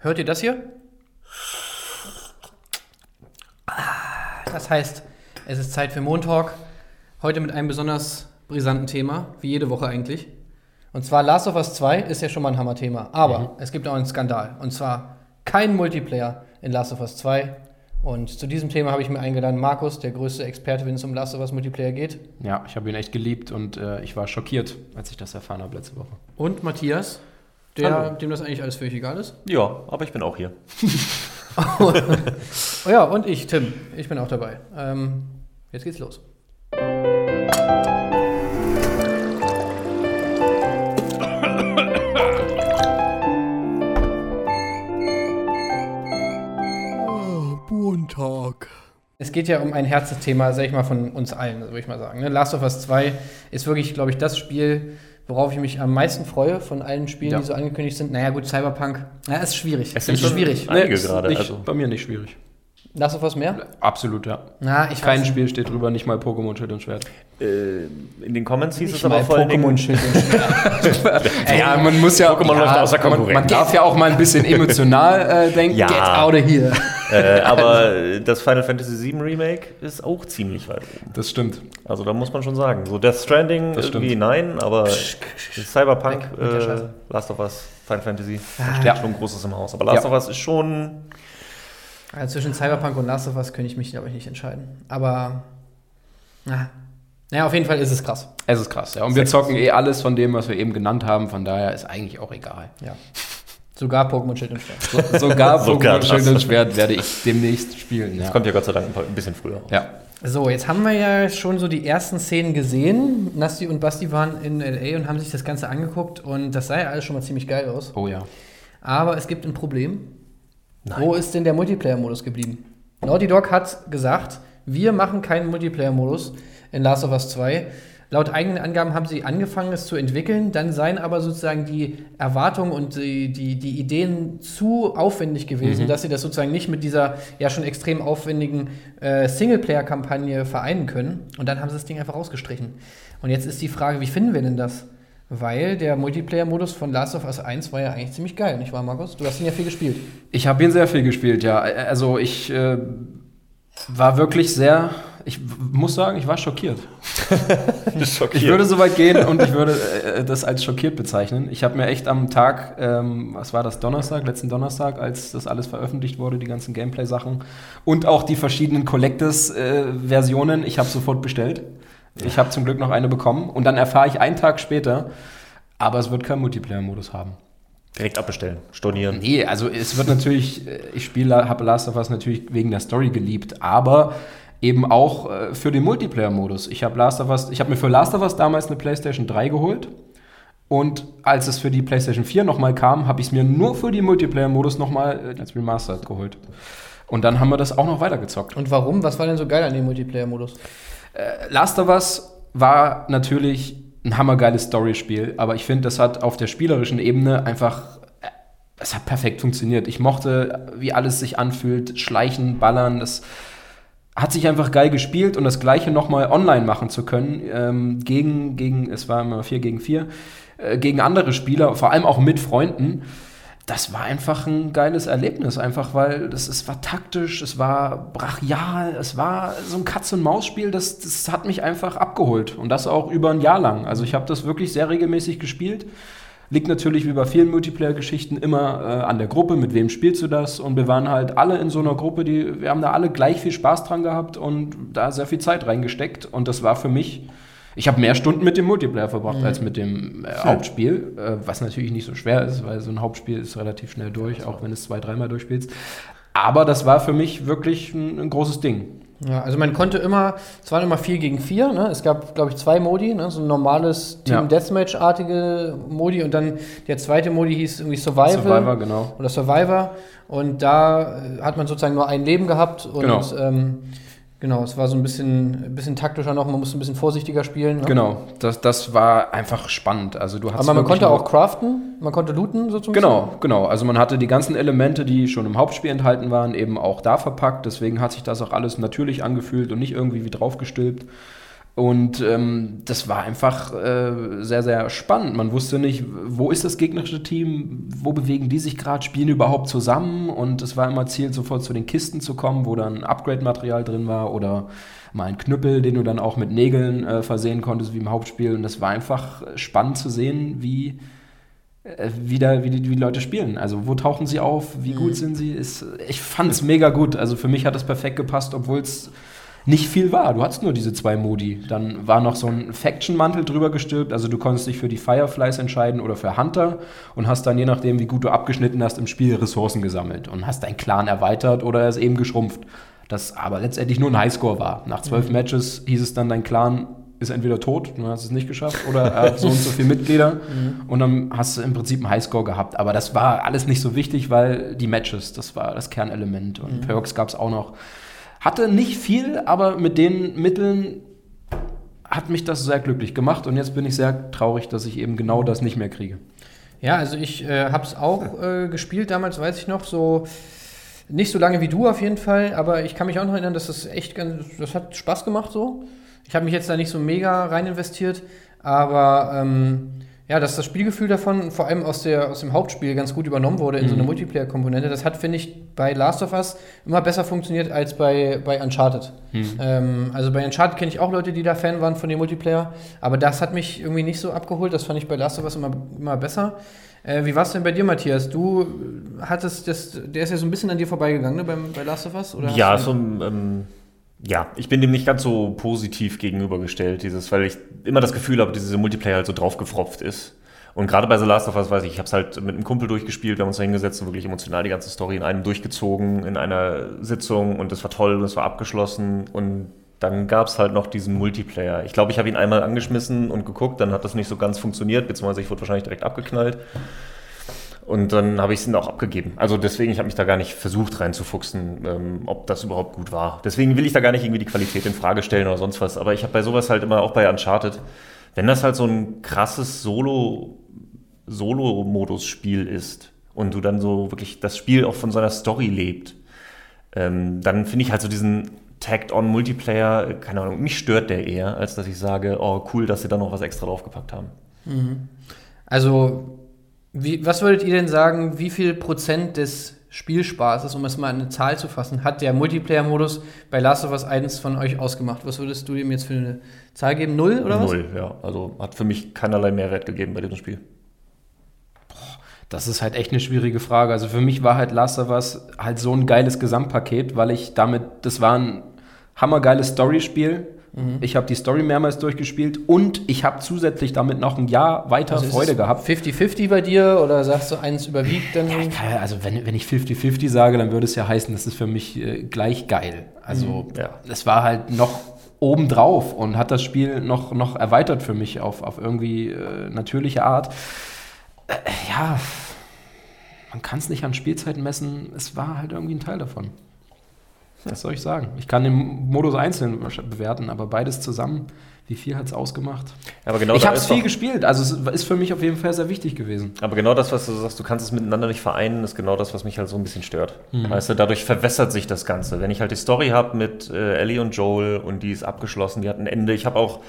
Hört ihr das hier? Das heißt, es ist Zeit für Montalk. Heute mit einem besonders brisanten Thema, wie jede Woche eigentlich. Und zwar Last of Us 2 ist ja schon mal ein Hammerthema. Aber mhm. es gibt auch einen Skandal. Und zwar kein Multiplayer in Last of Us 2. Und zu diesem Thema habe ich mir eingeladen Markus, der größte Experte, wenn es um Last of Us Multiplayer geht. Ja, ich habe ihn echt geliebt und äh, ich war schockiert, als ich das erfahren habe letzte Woche. Und Matthias, der, dem das eigentlich alles völlig egal ist. Ja, aber ich bin auch hier. oh, ja, und ich, Tim. Ich bin auch dabei. Ähm, jetzt geht's los. Montag. Es geht ja um ein Herzensthema, sag ich mal, von uns allen, würde ich mal sagen. Ne? Last of Us 2 ist wirklich, glaube ich, das Spiel, worauf ich mich am meisten freue von allen Spielen, ja. die so angekündigt sind. Naja, gut, Cyberpunk, ja, ist schwierig. Es ist schwierig. Einige nee, gerade. Also. Bei mir nicht schwierig. Last of Us mehr? Absolut, ja. Na, ich Kein Spiel steht drüber, nicht mal Pokémon Schild und Schwert. Äh, in den Comments hieß nicht es aber vor Pokémon Schild und Schwert. ja, man muss ja. Pokémon ja, läuft außer Konkurrenz. Man, man darf ja auch mal ein bisschen emotional äh, denken. Ja. Get out of here. Äh, aber das Final Fantasy VII Remake ist auch ziemlich weit oben. Das stimmt. Also da muss man schon sagen. So Death Stranding das irgendwie stimmt. nein, aber Cyberpunk, äh, Last of Us, Final Fantasy, ah. steht schon Großes im Haus. Aber Last ja. of Us ist schon also zwischen Cyberpunk und Last of Us könnte ich mich, glaube ich, nicht entscheiden. Aber, na, naja, auf jeden Fall ist es krass. Es ist krass, ja. Und wir zocken eh alles von dem, was wir eben genannt haben. Von daher ist eigentlich auch egal. Ja. Sogar Pokémon Schild und Schwert. So, sogar Pokémon Schild und Schwert werde ich demnächst spielen. Ja. Das kommt ja Gott sei Dank ein bisschen früher. Ja. So, jetzt haben wir ja schon so die ersten Szenen gesehen. Nasti und Basti waren in LA und haben sich das Ganze angeguckt und das sah ja alles schon mal ziemlich geil aus. Oh ja. Aber es gibt ein Problem. Nein. Wo ist denn der Multiplayer-Modus geblieben? Naughty Dog hat gesagt, wir machen keinen Multiplayer-Modus in Last of Us 2. Laut eigenen Angaben haben sie angefangen, es zu entwickeln, dann seien aber sozusagen die Erwartungen und die, die, die Ideen zu aufwendig gewesen, mhm. dass sie das sozusagen nicht mit dieser ja schon extrem aufwendigen äh, Singleplayer-Kampagne vereinen können. Und dann haben sie das Ding einfach rausgestrichen. Und jetzt ist die Frage, wie finden wir denn das? Weil der Multiplayer-Modus von Last of Us 1 war ja eigentlich ziemlich geil, nicht wahr, Markus? Du hast ihn ja viel gespielt. Ich habe ihn sehr viel gespielt, ja. Also ich äh, war wirklich sehr, ich muss sagen, ich war schockiert. schockiert. Ich würde so weit gehen und ich würde äh, das als schockiert bezeichnen. Ich habe mir echt am Tag, ähm, was war das, Donnerstag, letzten Donnerstag, als das alles veröffentlicht wurde, die ganzen Gameplay-Sachen und auch die verschiedenen Collectors-Versionen, äh, ich habe sofort bestellt. Ich habe zum Glück noch eine bekommen und dann erfahre ich einen Tag später, aber es wird keinen Multiplayer-Modus haben. Direkt abbestellen, stornieren. Nee, also es wird natürlich, äh, ich spiele, habe Last of Us natürlich wegen der Story geliebt, aber eben auch äh, für den Multiplayer-Modus. Ich habe Last of Us, ich habe mir für Last of Us damals eine PlayStation 3 geholt. Und als es für die PlayStation 4 nochmal kam, habe ich es mir nur für den Multiplayer-Modus nochmal äh, als Remastered geholt. Und dann haben wir das auch noch weitergezockt. Und warum? Was war denn so geil an dem Multiplayer-Modus? Äh, Last of Us war natürlich ein hammergeiles Storyspiel, aber ich finde, das hat auf der spielerischen Ebene einfach äh, es hat perfekt funktioniert. Ich mochte, wie alles sich anfühlt, schleichen, ballern, das hat sich einfach geil gespielt und das gleiche nochmal online machen zu können, ähm, gegen, gegen, es war immer 4 gegen 4, äh, gegen andere Spieler, vor allem auch mit Freunden das war einfach ein geiles Erlebnis, einfach weil das, es war taktisch, es war brachial, es war so ein Katz-und-Maus-Spiel, das, das hat mich einfach abgeholt und das auch über ein Jahr lang. Also ich habe das wirklich sehr regelmäßig gespielt. Liegt natürlich wie bei vielen Multiplayer-Geschichten immer äh, an der Gruppe, mit wem spielst du das? Und wir waren halt alle in so einer Gruppe, die, wir haben da alle gleich viel Spaß dran gehabt und da sehr viel Zeit reingesteckt. Und das war für mich ich habe mehr Stunden mit dem Multiplayer verbracht mhm. als mit dem äh, Hauptspiel, äh, was natürlich nicht so schwer ist, weil so ein Hauptspiel ist relativ schnell durch, auch wenn du es zwei, dreimal durchspielst. Aber das war für mich wirklich ein, ein großes Ding. Ja, also man konnte immer, es waren immer 4 gegen 4, ne? es gab, glaube ich, zwei Modi, ne? so ein normales Team-Deathmatch-artige Modi und dann der zweite Modi hieß irgendwie Survival. Survivor, genau. Oder Survivor und da hat man sozusagen nur ein Leben gehabt und genau. ähm, Genau, es war so ein bisschen, ein bisschen taktischer noch, man musste ein bisschen vorsichtiger spielen. Ne? Genau, das, das war einfach spannend. Also du Aber man konnte auch craften, man konnte looten sozusagen. Genau, genau. Also man hatte die ganzen Elemente, die schon im Hauptspiel enthalten waren, eben auch da verpackt. Deswegen hat sich das auch alles natürlich angefühlt und nicht irgendwie wie draufgestülpt. Und ähm, das war einfach äh, sehr, sehr spannend. Man wusste nicht, wo ist das gegnerische Team, wo bewegen die sich gerade, spielen überhaupt zusammen. Und es war immer Ziel, sofort zu den Kisten zu kommen, wo dann Upgrade-Material drin war oder mal ein Knüppel, den du dann auch mit Nägeln äh, versehen konntest, wie im Hauptspiel. Und das war einfach spannend zu sehen, wie, äh, wie, da, wie, die, wie Leute spielen. Also wo tauchen sie auf, wie mhm. gut sind sie. Ist, ich fand es mega gut. Also für mich hat es perfekt gepasst, obwohl es nicht viel war. Du hattest nur diese zwei Modi. Dann war noch so ein Faction-Mantel drüber gestülpt. Also du konntest dich für die Fireflies entscheiden oder für Hunter und hast dann je nachdem, wie gut du abgeschnitten hast, im Spiel Ressourcen gesammelt und hast deinen Clan erweitert oder er ist eben geschrumpft. Das aber letztendlich nur ein Highscore war. Nach zwölf mhm. Matches hieß es dann, dein Clan ist entweder tot, du hast es nicht geschafft, oder er hat so und so viele Mitglieder mhm. und dann hast du im Prinzip einen Highscore gehabt. Aber das war alles nicht so wichtig, weil die Matches, das war das Kernelement und mhm. Perks gab es auch noch. Hatte nicht viel, aber mit den Mitteln hat mich das sehr glücklich gemacht und jetzt bin ich sehr traurig, dass ich eben genau das nicht mehr kriege. Ja, also ich äh, habe es auch äh, gespielt, damals weiß ich noch, so nicht so lange wie du auf jeden Fall, aber ich kann mich auch noch erinnern, dass das echt ganz, das hat Spaß gemacht so. Ich habe mich jetzt da nicht so mega rein investiert, aber ähm, ja, dass das Spielgefühl davon vor allem aus, der, aus dem Hauptspiel ganz gut übernommen wurde in mhm. so eine. Multiplayer-Komponente, das hat, finde ich, bei Last of Us immer besser funktioniert als bei, bei Uncharted. Mhm. Ähm, also bei Uncharted kenne ich auch Leute, die da Fan waren von dem Multiplayer, aber das hat mich irgendwie nicht so abgeholt. Das fand ich bei Last of Us immer, immer besser. Äh, wie war es denn bei dir, Matthias? Du hattest das, der ist ja so ein bisschen an dir vorbeigegangen, ne, beim, bei Last of Us? Oder ja, so ähm, ja, ich bin dem nicht ganz so positiv gegenübergestellt, dieses, weil ich immer das Gefühl habe, dass dieser Multiplayer halt so draufgefropft ist. Und gerade bei The Last of Us weiß ich, ich habe es halt mit einem Kumpel durchgespielt, wir haben uns da hingesetzt und wirklich emotional die ganze Story in einem durchgezogen, in einer Sitzung und das war toll und es war abgeschlossen und dann gab es halt noch diesen Multiplayer. Ich glaube, ich habe ihn einmal angeschmissen und geguckt, dann hat das nicht so ganz funktioniert, beziehungsweise ich wurde wahrscheinlich direkt abgeknallt. Und dann habe ich es auch abgegeben. Also deswegen, ich habe mich da gar nicht versucht reinzufuchsen, ähm, ob das überhaupt gut war. Deswegen will ich da gar nicht irgendwie die Qualität in Frage stellen oder sonst was. Aber ich habe bei sowas halt immer, auch bei Uncharted, wenn das halt so ein krasses Solo, Solo-Modus-Spiel ist und du dann so wirklich das Spiel auch von seiner Story lebt, ähm, dann finde ich halt so diesen Tagged-on-Multiplayer, keine Ahnung, mich stört der eher, als dass ich sage, oh cool, dass sie da noch was extra draufgepackt haben. Mhm. Also wie, was würdet ihr denn sagen, wie viel Prozent des Spielspaßes, um es mal in eine Zahl zu fassen, hat der Multiplayer-Modus bei Last of Us 1 von euch ausgemacht? Was würdest du ihm jetzt für eine Zahl geben? Null oder was? Null, ja. Also hat für mich keinerlei Mehrwert gegeben bei diesem Spiel. Das ist halt echt eine schwierige Frage. Also für mich war halt Last of Us halt so ein geiles Gesamtpaket, weil ich damit, das war ein hammergeiles Storyspiel Mhm. Ich habe die Story mehrmals durchgespielt und ich habe zusätzlich damit noch ein Jahr weiter also Freude gehabt. 50-50 bei dir oder sagst du, eins überwiegt dann? Ja, also wenn, wenn ich 50-50 sage, dann würde es ja heißen, das ist für mich äh, gleich geil. Also mhm. ja. es war halt noch obendrauf und hat das Spiel noch, noch erweitert für mich auf, auf irgendwie äh, natürliche Art. Äh, ja, man kann es nicht an Spielzeiten messen. Es war halt irgendwie ein Teil davon. Was soll ich sagen? Ich kann den Modus einzeln bewerten, aber beides zusammen, wie viel hat es ausgemacht? Aber genau ich habe es viel gespielt, also es ist für mich auf jeden Fall sehr wichtig gewesen. Aber genau das, was du sagst, du kannst es miteinander nicht vereinen, ist genau das, was mich halt so ein bisschen stört. Mhm. Weißt du, dadurch verwässert sich das Ganze. Wenn ich halt die Story habe mit äh, Ellie und Joel und die ist abgeschlossen, die hat ein Ende. Ich habe auch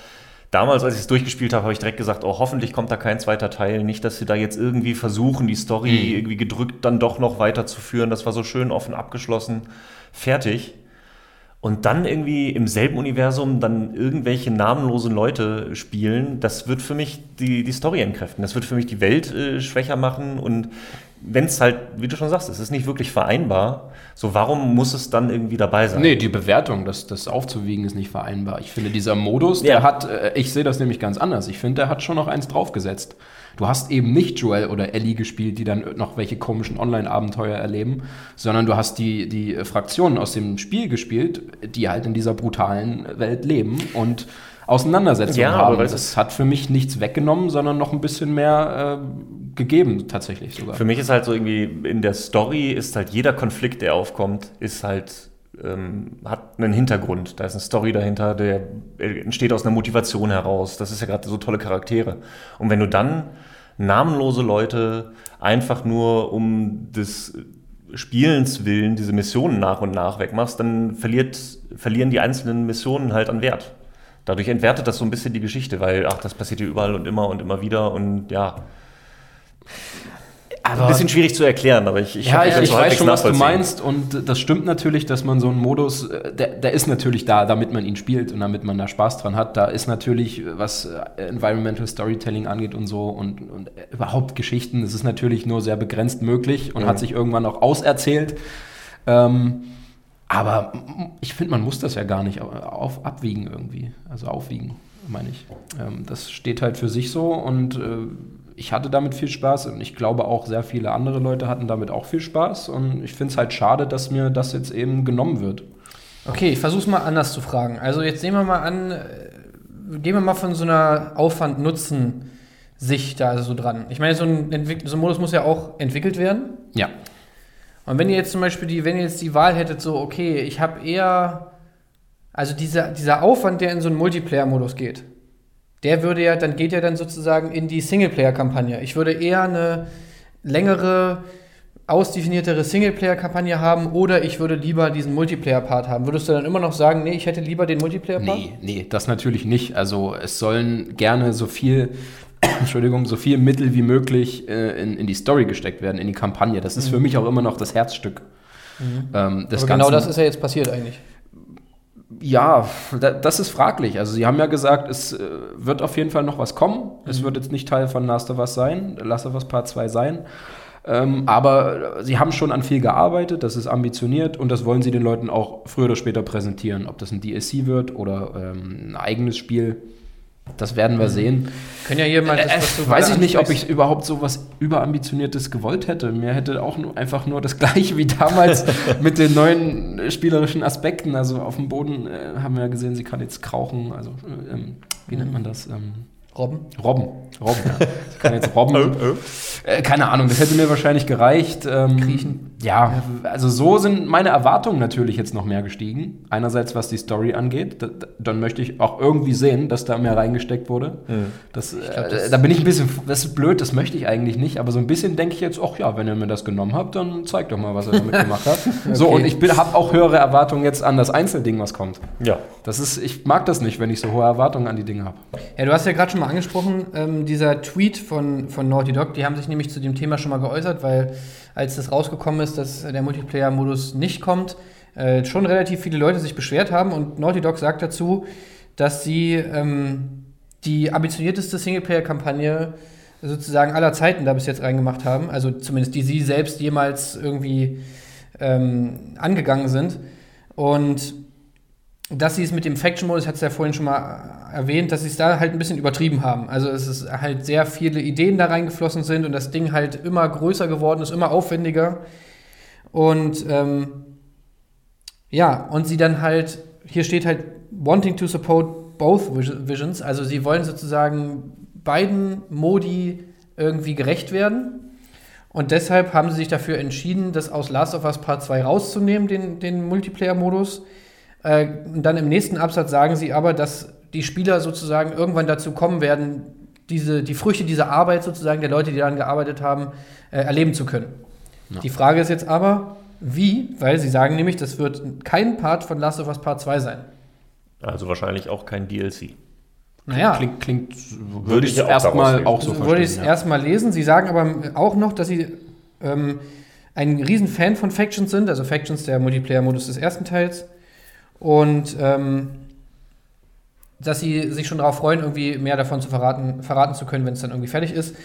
damals, als ich es durchgespielt habe, habe ich direkt gesagt, oh, hoffentlich kommt da kein zweiter Teil. Nicht, dass sie da jetzt irgendwie versuchen, die Story mhm. irgendwie gedrückt dann doch noch weiterzuführen. Das war so schön offen abgeschlossen fertig. Und dann irgendwie im selben Universum dann irgendwelche namenlosen Leute spielen, das wird für mich die, die Story entkräften. Das wird für mich die Welt äh, schwächer machen. Und wenn es halt, wie du schon sagst, es ist nicht wirklich vereinbar, so warum muss es dann irgendwie dabei sein? Nee, die Bewertung, das, das aufzuwiegen, ist nicht vereinbar. Ich finde, dieser Modus, der ja. hat, äh, ich sehe das nämlich ganz anders. Ich finde, der hat schon noch eins draufgesetzt. Du hast eben nicht Joel oder Ellie gespielt, die dann noch welche komischen Online-Abenteuer erleben, sondern du hast die, die Fraktionen aus dem Spiel gespielt, die halt in dieser brutalen Welt leben und Auseinandersetzungen ja, haben. Das hat für mich nichts weggenommen, sondern noch ein bisschen mehr äh, gegeben, tatsächlich sogar. Für mich ist halt so irgendwie, in der Story ist halt jeder Konflikt, der aufkommt, ist halt ähm, hat einen Hintergrund. Da ist eine Story dahinter, der entsteht aus einer Motivation heraus. Das ist ja gerade so tolle Charaktere. Und wenn du dann namenlose Leute einfach nur um des Spielens willen diese Missionen nach und nach wegmachst, dann verliert, verlieren die einzelnen Missionen halt an Wert. Dadurch entwertet das so ein bisschen die Geschichte, weil, ach, das passiert hier überall und immer und immer wieder und ja. Aber ein bisschen schwierig zu erklären, aber ich, ich, ja, ich, ich weiß schon, was du meinst und das stimmt natürlich, dass man so einen Modus, äh, der, der ist natürlich da, damit man ihn spielt und damit man da Spaß dran hat. Da ist natürlich, was äh, Environmental Storytelling angeht und so und, und äh, überhaupt Geschichten, das ist natürlich nur sehr begrenzt möglich und Mhm. hat sich irgendwann auch auserzählt. Ähm, aber ich finde, man muss das ja gar nicht auf, abwiegen irgendwie, also aufwiegen, meine ich. Ähm, das steht halt für sich so und äh, ich hatte damit viel Spaß und ich glaube auch sehr viele andere Leute hatten damit auch viel Spaß und ich finde es halt schade, dass mir das jetzt eben genommen wird. Okay, ich versuche es mal anders zu fragen. Also jetzt nehmen wir mal an, äh, gehen wir mal von so einer Aufwand-Nutzen-Sicht da so dran. Ich meine, so ein, Entwick- so ein Modus muss ja auch entwickelt werden. Ja. Und wenn ihr jetzt zum Beispiel die, wenn ihr jetzt die Wahl hättet, so, okay, ich habe eher, also dieser, dieser Aufwand, der in so einen Multiplayer-Modus geht, der würde ja, dann geht ja dann sozusagen in die Singleplayer-Kampagne. Ich würde eher eine längere, ausdefiniertere Singleplayer-Kampagne haben oder ich würde lieber diesen Multiplayer-Part haben. Würdest du dann immer noch sagen, nee, ich hätte lieber den Multiplayer-Part? Nee, nee, das natürlich nicht. Also es sollen gerne so viel, Entschuldigung, so viel Mittel wie möglich äh, in, in die Story gesteckt werden, in die Kampagne. Das ist für mich auch immer noch das Herzstück. Ähm, des genau Ganzen. das ist ja jetzt passiert eigentlich. Ja, da, das ist fraglich. Also sie haben ja gesagt, es äh, wird auf jeden Fall noch was kommen. Es wird jetzt nicht Teil von Last of Us sein, Last of Us Part 2 sein. Ähm, aber sie haben schon an viel gearbeitet, das ist ambitioniert und das wollen sie den Leuten auch früher oder später präsentieren. Ob das ein DLC wird oder ähm, ein eigenes Spiel, das werden wir sehen. Können ja hier mal das, Äh, was du weiß ich nicht, ob ich überhaupt so was überambitioniertes gewollt hätte. Mir hätte auch nur, einfach nur das gleiche wie damals mit den neuen äh, spielerischen Aspekten. Also auf dem Boden äh, haben wir ja gesehen, sie kann jetzt krauchen. Also, äh, ähm, wie nennt man das? Ähm, Robben. Robben. Robben, ja. Sie kann jetzt Robben. Äh, keine Ahnung, das hätte mir wahrscheinlich gereicht. Ähm, Kriechen. Ja, also so sind meine Erwartungen natürlich jetzt noch mehr gestiegen. Einerseits, was die Story angeht. Da, da- dann möchte ich auch irgendwie sehen, dass da mehr reingesteckt wurde. Das, glaub, äh, das- da bin ich ein bisschen, das ist blöd, das möchte ich eigentlich nicht. Aber so ein bisschen denke ich jetzt, ach ja, wenn ihr mir das genommen habt, dann zeigt doch mal, was ihr damit gemacht habt. So, Okay. und ich habe auch höhere Erwartungen jetzt an das Einzelding, was kommt. Ja. Das ist, ich mag das nicht, wenn ich so hohe Erwartungen an die Dinge habe. Ja, du hast ja gerade schon mal angesprochen, ähm, dieser Tweet von, von Naughty Dog, die haben sich nämlich zu dem Thema schon mal geäußert, weil als das rausgekommen ist, dass der Multiplayer-Modus nicht kommt, äh, schon relativ viele Leute sich beschwert haben und Naughty Dog sagt dazu, dass sie ähm, die ambitionierteste Singleplayer-Kampagne sozusagen aller Zeiten da bis jetzt reingemacht haben, also zumindest die sie selbst jemals irgendwie ähm, angegangen sind. Und dass sie es mit dem Faction-Modus, hat es ja vorhin schon mal erwähnt, dass sie es da halt ein bisschen übertrieben haben. Also es ist halt sehr viele Ideen da reingeflossen sind und das Ding halt immer größer geworden ist, immer aufwendiger. Und ähm, ja, und sie dann halt, hier steht halt, wanting to support both vis- visions, also sie wollen sozusagen beiden Modi irgendwie gerecht werden. Und deshalb haben sie sich dafür entschieden, das aus Last of Us Part 2 rauszunehmen, den, den Multiplayer-Modus. Äh, und dann im nächsten Absatz sagen sie aber, dass die Spieler sozusagen irgendwann dazu kommen werden, diese, die Früchte dieser Arbeit sozusagen der Leute, die daran gearbeitet haben, äh, erleben zu können. Die Frage ist jetzt aber, wie? Weil sie sagen nämlich, das wird kein Part von Last of Us Part 2 sein. Also wahrscheinlich auch kein DLC. Naja, Klingt, klingt Würde würde ich ja erstmal auch so wollte ich es ja. erstmal lesen. Sie sagen aber auch noch, dass sie ähm, ein riesen Fan von Factions sind, also Factions der Multiplayer-Modus des ersten Teils. Und ähm, dass sie sich schon darauf freuen, irgendwie mehr davon zu verraten, verraten zu können, wenn es dann irgendwie fertig ist.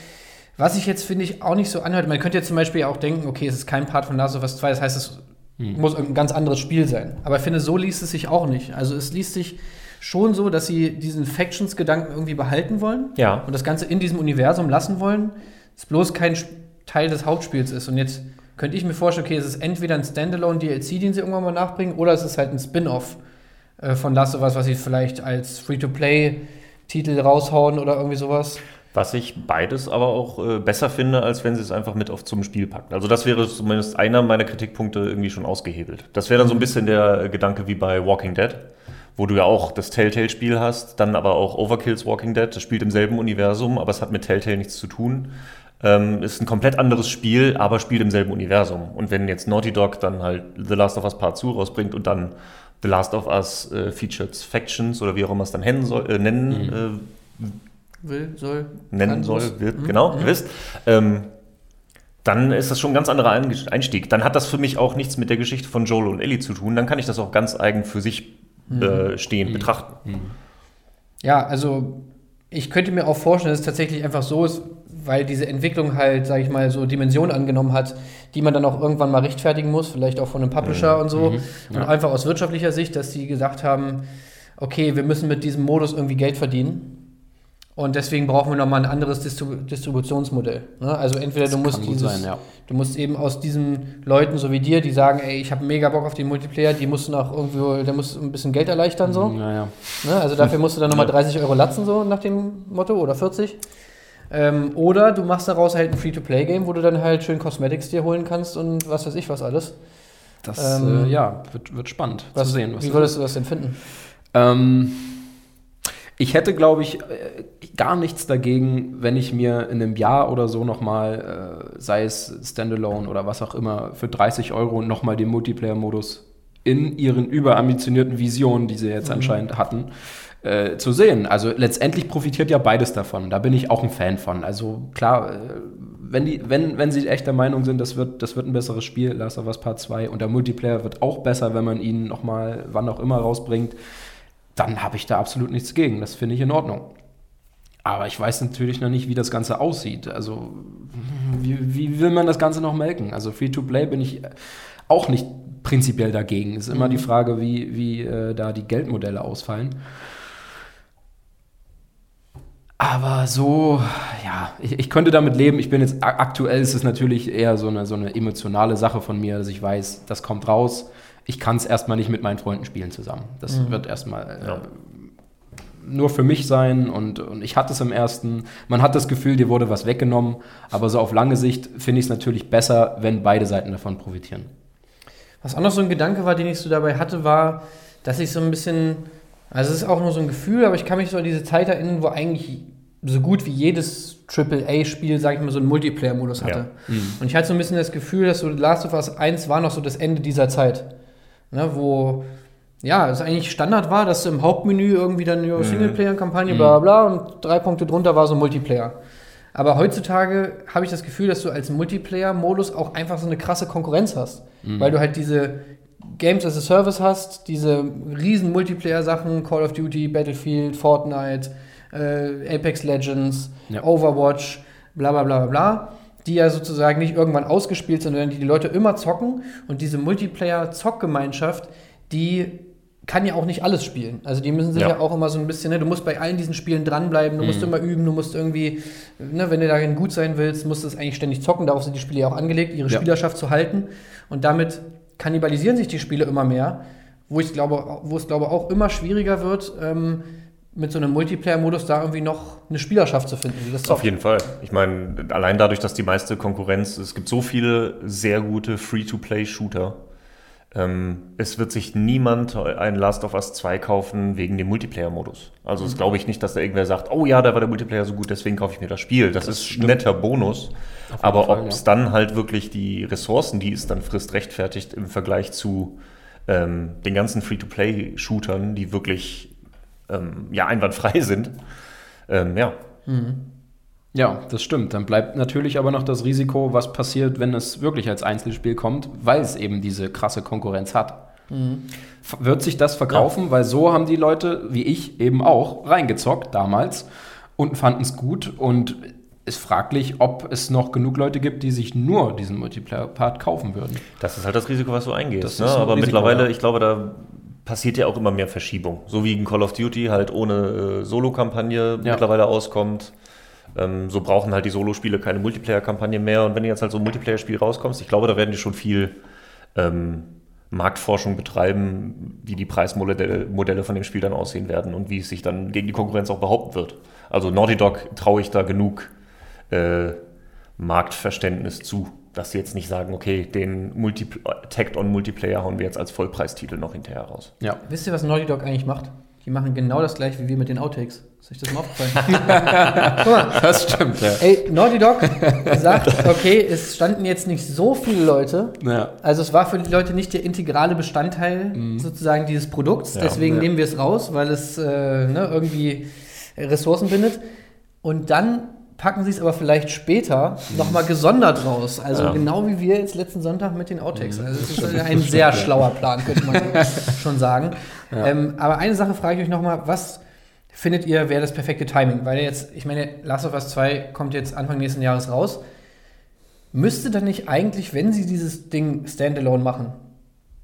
Was ich jetzt, finde ich, auch nicht so anhört. Man könnte jetzt zum Beispiel auch denken, okay, es ist kein Part von Last of Us 2, das heißt, es muss irgendein ganz anderes Spiel sein. Aber ich finde, so liest es sich auch nicht. Also es liest sich schon so, dass sie diesen Factions-Gedanken irgendwie behalten wollen Ja. und das Ganze in diesem Universum lassen wollen, es bloß kein Teil des Hauptspiels ist. Und jetzt könnte ich mir vorstellen, okay, es ist entweder ein Standalone-DLC, den sie irgendwann mal nachbringen, oder es ist halt ein Spin-off äh, von Last of Us, was sie vielleicht als Free-to-Play-Titel raushauen oder irgendwie sowas. Was ich beides aber auch äh, besser finde, als wenn sie es einfach mit auf zum Spiel packen. Also das wäre zumindest einer meiner Kritikpunkte irgendwie schon ausgehebelt. Das wäre dann so ein bisschen der äh, Gedanke wie bei Walking Dead, wo du ja auch das Telltale-Spiel hast, dann aber auch Overkills Walking Dead. Das spielt im selben Universum, aber es hat mit Telltale nichts zu tun. Ähm, ist ein komplett anderes Spiel, aber spielt im selben Universum. Und wenn jetzt Naughty Dog dann halt The Last of Us Part 2 rausbringt und dann The Last of Us äh, Featured Factions oder wie auch immer es dann nennen soll, äh, nennen, mhm. will, soll, nennen soll, wird, mhm. genau, mhm. ihr wisst. Ähm, dann ist das schon ein ganz anderer Einstieg. Dann hat das für mich auch nichts mit der Geschichte von Joel und Ellie zu tun. Dann kann ich das auch ganz eigen für sich mhm. äh, stehen, mhm. betrachten. Mhm. Ja, also ich könnte mir auch vorstellen, dass es tatsächlich einfach so ist, weil diese Entwicklung halt, sage ich mal, so Dimensionen angenommen hat, die man dann auch irgendwann mal rechtfertigen muss, vielleicht auch von einem Publisher mhm. und so. Mhm. Ja. Und einfach aus wirtschaftlicher Sicht, dass die gesagt haben, okay, wir müssen mit diesem Modus irgendwie Geld verdienen. Und deswegen brauchen wir nochmal ein anderes Distrib Distributionsmodell. Ne? Also entweder du musst dieses, sein, ja. du musst eben aus diesen Leuten so wie dir, die sagen, ey, ich habe mega Bock auf den Multiplayer, die mussten auch irgendwo, der muss ein bisschen Geld erleichtern so. Ja, ja. Ne? Also dafür musst du dann nochmal 30 Euro latzen so nach dem Motto oder 40. Ähm, oder du machst daraus halt ein Free-to-Play-Game, wo du dann halt schön Cosmetics dir holen kannst und was weiß ich was alles. Das ähm, äh, ja, wird, wird spannend was, zu sehen. wie würdest du das denn finden? Ähm, ich hätte, glaube ich, äh, gar nichts dagegen, wenn ich mir in einem Jahr oder so nochmal, äh, sei es Standalone oder was auch immer, für 30 Euro nochmal den Multiplayer-Modus in ihren überambitionierten Visionen, die sie jetzt mhm. anscheinend hatten, äh, zu sehen. Also letztendlich profitiert ja beides davon. Da bin ich auch ein Fan von. Also klar, äh, wenn, die, wenn, wenn sie echt der Meinung sind, das wird, das wird ein besseres Spiel, Last of Us Part 2 und der Multiplayer wird auch besser, wenn man ihn nochmal, wann auch immer, rausbringt, dann habe ich da absolut nichts gegen. Das finde ich in Ordnung. Aber ich weiß natürlich noch nicht, wie das Ganze aussieht. Also, wie, wie will man das Ganze noch melken? Also, Free-to-Play bin ich auch nicht prinzipiell dagegen. Es ist immer die mhm. Frage, wie, wie äh, da die Geldmodelle ausfallen. Aber so, ja, ich, ich, könnte damit leben. Ich bin jetzt aktuell ist es natürlich eher so eine, so eine emotionale Sache von mir, dass ich weiß, das kommt raus. Ich kann es erstmal nicht mit meinen Freunden spielen zusammen. Das mhm. wird erstmal äh, ja. nur für mich sein und, und ich hatte es im ersten. Man hat das Gefühl, dir wurde was weggenommen, aber so auf lange Sicht finde ich es natürlich besser, wenn beide Seiten davon profitieren. Was auch noch so ein Gedanke war, den ich so dabei hatte, war, dass ich so ein bisschen, also es ist auch nur so ein Gefühl, aber ich kann mich so an diese Zeit erinnern, wo eigentlich so gut wie jedes AAA-Spiel, sag ich mal, so einen Multiplayer-Modus hatte. Ja. Mhm. Und ich hatte so ein bisschen das Gefühl, dass so Last of Us 1 war noch so das Ende dieser Zeit. Ne, wo ja, es eigentlich Standard war, dass im Hauptmenü irgendwie dann eine mhm. Singleplayer-Kampagne, mhm. bla bla und drei Punkte drunter war so Multiplayer. Aber heutzutage habe ich das Gefühl, dass du als Multiplayer-Modus auch einfach so eine krasse Konkurrenz hast. Mhm. Weil du halt diese Games as a Service hast, diese riesen Multiplayer-Sachen, Call of Duty, Battlefield, Fortnite, äh, Apex Legends, ja. Overwatch, bla bla bla bla, die ja sozusagen nicht irgendwann ausgespielt sind, sondern die die Leute immer zocken. Und diese Multiplayer-Zockgemeinschaft, die kann ja auch nicht alles spielen. Also die müssen sich ja, ja auch immer so ein bisschen, ne, du musst bei allen diesen Spielen dranbleiben, du mhm. musst immer üben, du musst irgendwie, ne, wenn du darin gut sein willst, musst du es eigentlich ständig zocken, darauf sind die Spiele ja auch angelegt, ihre ja. Spielerschaft zu halten. Und damit kannibalisieren sich die Spiele immer mehr, wo ich glaube, wo es glaube auch immer schwieriger wird, ähm, mit so einem Multiplayer-Modus da irgendwie noch eine Spielerschaft zu finden. Die Auf jeden Fall. Ich meine, allein dadurch, dass die meiste Konkurrenz, es gibt so viele sehr gute Free-to-Play-Shooter. Ähm, es wird sich niemand ein Last of Us 2 kaufen wegen dem Multiplayer-Modus. Also, das mhm. glaube ich nicht, dass da irgendwer sagt, oh ja, da war der Multiplayer so gut, deswegen kaufe ich mir das Spiel. Das, das ist ein netter Bonus. Aber ob es ja. dann halt wirklich die Ressourcen, die es dann frisst, rechtfertigt im Vergleich zu ähm, den ganzen Free-to-Play-Shootern, die wirklich ähm, ja, einwandfrei sind. Ähm, ja. Mhm. Ja, das stimmt. Dann bleibt natürlich aber noch das Risiko, was passiert, wenn es wirklich als Einzelspiel kommt, weil es eben diese krasse Konkurrenz hat. Mhm. Wird sich das verkaufen? Ja. Weil so haben die Leute, wie ich, eben auch reingezockt damals und fanden es gut und ist fraglich, ob es noch genug Leute gibt, die sich nur diesen Multiplayer-Part kaufen würden. Das ist halt das Risiko, was du eingehst. Ne? Aber Risiko, mittlerweile, ja. ich glaube, da passiert ja auch immer mehr Verschiebung. So wie in Call of Duty halt ohne äh, Solo-Kampagne ja. mittlerweile auskommt. Ähm, so brauchen halt die Solo-Spiele keine Multiplayer-Kampagne mehr. Und wenn du jetzt halt so ein Multiplayer-Spiel rauskommst, ich glaube, da werden die schon viel ähm, Marktforschung betreiben, wie die Preismodelle Modelle von dem Spiel dann aussehen werden und wie es sich dann gegen die Konkurrenz auch behaupten wird. Also Naughty Dog traue ich da genug äh, Marktverständnis zu dass sie jetzt nicht sagen, okay, den Multi Tagged on Multiplayer hauen wir jetzt als Vollpreistitel noch hinterher raus. Ja. Wisst ihr, was Naughty Dog eigentlich macht? die machen genau das gleiche wie wir mit den Outtakes. Ist euch das mal aufgefallen? Guck mal, Das stimmt, ja. ey, Naughty Dog sagt, okay, es standen jetzt nicht so viele Leute. ja. Also es war für die Leute nicht der integrale Bestandteil sozusagen dieses Produkts. Ja. Deswegen Ja. nehmen wir es raus, weil es äh, ne, irgendwie Ressourcen bindet. Und dann packen sie es aber vielleicht später nochmal gesondert raus. Also Ja. genau wie wir jetzt letzten Sonntag mit den Outtakes. Also es ist ein sehr schlauer Plan, könnte man schon sagen. Ähm, aber eine Sache frage ich euch nochmal, was findet ihr, wäre das perfekte Timing? Weil jetzt, ich meine, Last of Us 2 kommt jetzt Anfang nächsten Jahres raus. Müsste dann nicht eigentlich, wenn sie dieses Ding standalone machen,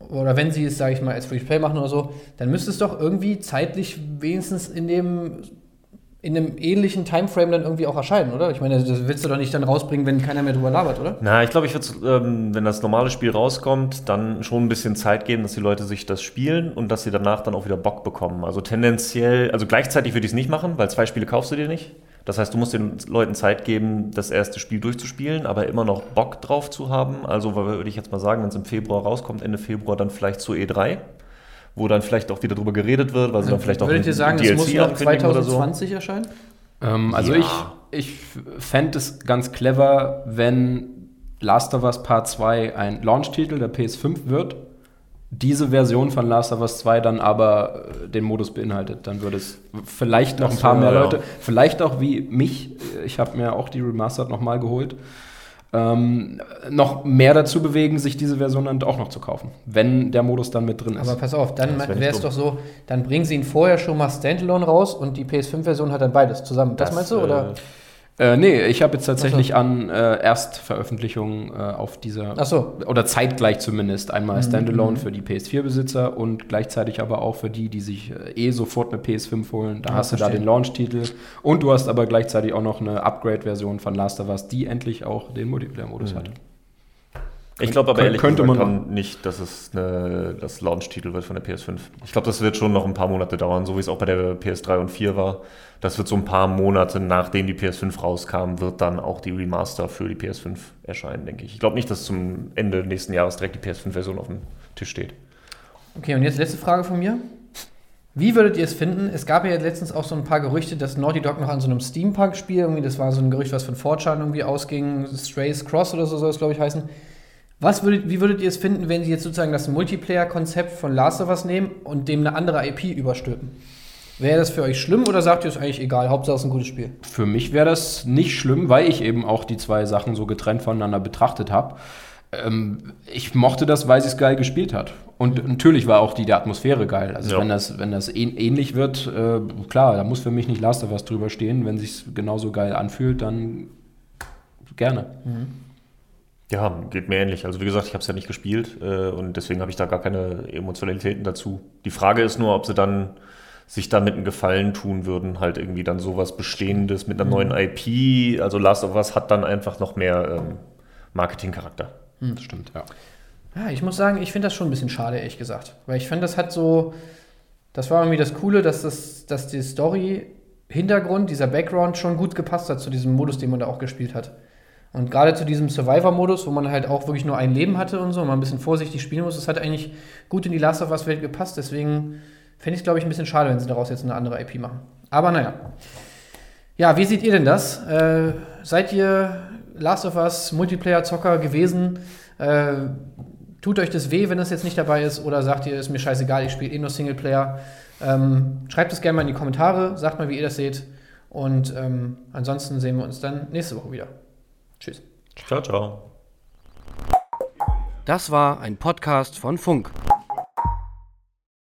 oder wenn sie es, sage ich mal, als Free-to-Play machen oder so, dann müsste es doch irgendwie zeitlich wenigstens in dem in einem ähnlichen Timeframe dann irgendwie auch erscheinen, oder? Ich meine, das willst du doch nicht dann rausbringen, wenn keiner mehr drüber labert, oder? Na, ich glaube, ich würde, ähm, wenn das normale Spiel rauskommt, dann schon ein bisschen Zeit geben, dass die Leute sich das spielen und dass sie danach dann auch wieder Bock bekommen. Also tendenziell, also gleichzeitig würde ich es nicht machen, weil zwei Spiele kaufst du dir nicht. Das heißt, du musst den Leuten Zeit geben, das erste Spiel durchzuspielen, aber immer noch Bock drauf zu haben. Also würde ich jetzt mal sagen, wenn es im Februar rauskommt, Ende Februar, dann vielleicht zu E3, wo dann vielleicht auch wieder drüber geredet wird, weil sie dann vielleicht auch Würdet ihr ein sagen, das muss noch ankündigen oder so. 2020 erscheinen? Ähm, also Ja. ich, ich fände es ganz clever, wenn Last of Us Part 2 ein Launch-Titel der PS5 wird, diese Version von Last of Us 2 dann aber äh, den Modus beinhaltet. Dann würde es vielleicht noch Das ein paar mehr ja. Leute, vielleicht auch wie mich, ich habe mir auch die Remastered nochmal geholt, ähm, noch mehr dazu bewegen, sich diese Version dann auch noch zu kaufen, wenn der Modus dann mit drin ist. Aber pass auf, dann wär wäre es doch so, dann bringen sie ihn vorher schon mal Standalone raus und die PS5-Version hat dann beides zusammen. Das, Das, meinst du? äh, Oder? Äh, nee, ich habe jetzt tatsächlich an äh, Erstveröffentlichung äh, auf dieser, Ach so. oder zeitgleich zumindest, einmal Mhm, Standalone mhm. für die PS4-Besitzer und gleichzeitig aber auch für die, die sich äh, eh sofort eine PS5 holen. Da Ja, hast du da verstehe. den Launch-Titel und du hast aber gleichzeitig auch noch eine Upgrade-Version von Last of Us, die endlich auch den Multiplayer-Modus Mhm. hat. Ich glaube aber ehrlich könnte gesagt man dann nicht, dass es eine, das Launch-Titel wird von der PS5. Ich glaube, das wird schon noch ein paar Monate dauern, so wie es auch bei der PS3 und 4 war. Das wird so ein paar Monate, nachdem die PS5 rauskam, wird dann auch die Remaster für die PS5 erscheinen, denke ich. Ich glaube nicht, dass zum Ende nächsten Jahres direkt die PS5-Version auf dem Tisch steht. Okay, und jetzt letzte Frage von mir. Wie würdet ihr es finden? Es gab ja letztens auch so ein paar Gerüchte, dass Naughty Dog noch an so einem Steampunk-Spiel, irgendwie, das war so ein Gerücht, was von 4chan irgendwie ausging, Strays Cross oder so soll es, glaube ich, heißen. Was würdet, wie würdet ihr es finden, wenn sie jetzt sozusagen das Multiplayer-Konzept von Last of Us nehmen und dem eine andere IP überstülpen? Wäre das für euch schlimm oder sagt ihr es eigentlich egal? Hauptsache es ist ein gutes Spiel. Für mich wäre das nicht schlimm, weil ich eben auch die zwei Sachen so getrennt voneinander betrachtet habe. Ähm, ich mochte das, weil sie es geil gespielt hat. Und natürlich war auch die, die Atmosphäre geil. Also Ja. wenn das, wenn das ähn ähnlich wird, äh, klar, da muss für mich nicht Last of Us drüber stehen. Wenn sich genauso geil anfühlt, dann gerne. Ja, geht mir ähnlich. Also wie gesagt, ich habe es ja nicht gespielt äh, und deswegen habe ich da gar keine Emotionalitäten dazu. Die Frage ist nur, ob sie dann sich damit einen Gefallen tun würden, halt irgendwie dann sowas Bestehendes mit einer neuen IP. Also Last of Us hat dann einfach noch mehr ähm, Marketingcharakter. Das stimmt, ja. Ja, ich muss sagen, ich finde das schon ein bisschen schade, ehrlich gesagt. Weil ich finde, das hat so. Das war irgendwie das Coole, dass, das, dass die Story-Hintergrund, dieser Background schon gut gepasst hat zu diesem Modus, den man da auch gespielt hat. Und gerade zu diesem Survivor-Modus, wo man halt auch wirklich nur ein Leben hatte und so, und man ein bisschen vorsichtig spielen muss, das hat eigentlich gut in die Last of Us-Welt gepasst. Deswegen fände ich es, glaube ich, ein bisschen schade, wenn sie daraus jetzt eine andere IP machen. Aber naja. Ja, wie seht ihr denn das? Äh, seid ihr Last of Us Multiplayer-Zocker gewesen? Äh, tut euch das weh, wenn das jetzt nicht dabei ist? Oder sagt ihr, ist mir scheißegal, ich spiele eh nur Singleplayer? Ähm, schreibt es gerne mal in die Kommentare, sagt mal, wie ihr das seht. Und ähm, ansonsten sehen wir uns dann nächste Woche wieder. Tschüss. Ciao, ciao. Das war ein Podcast von Funk.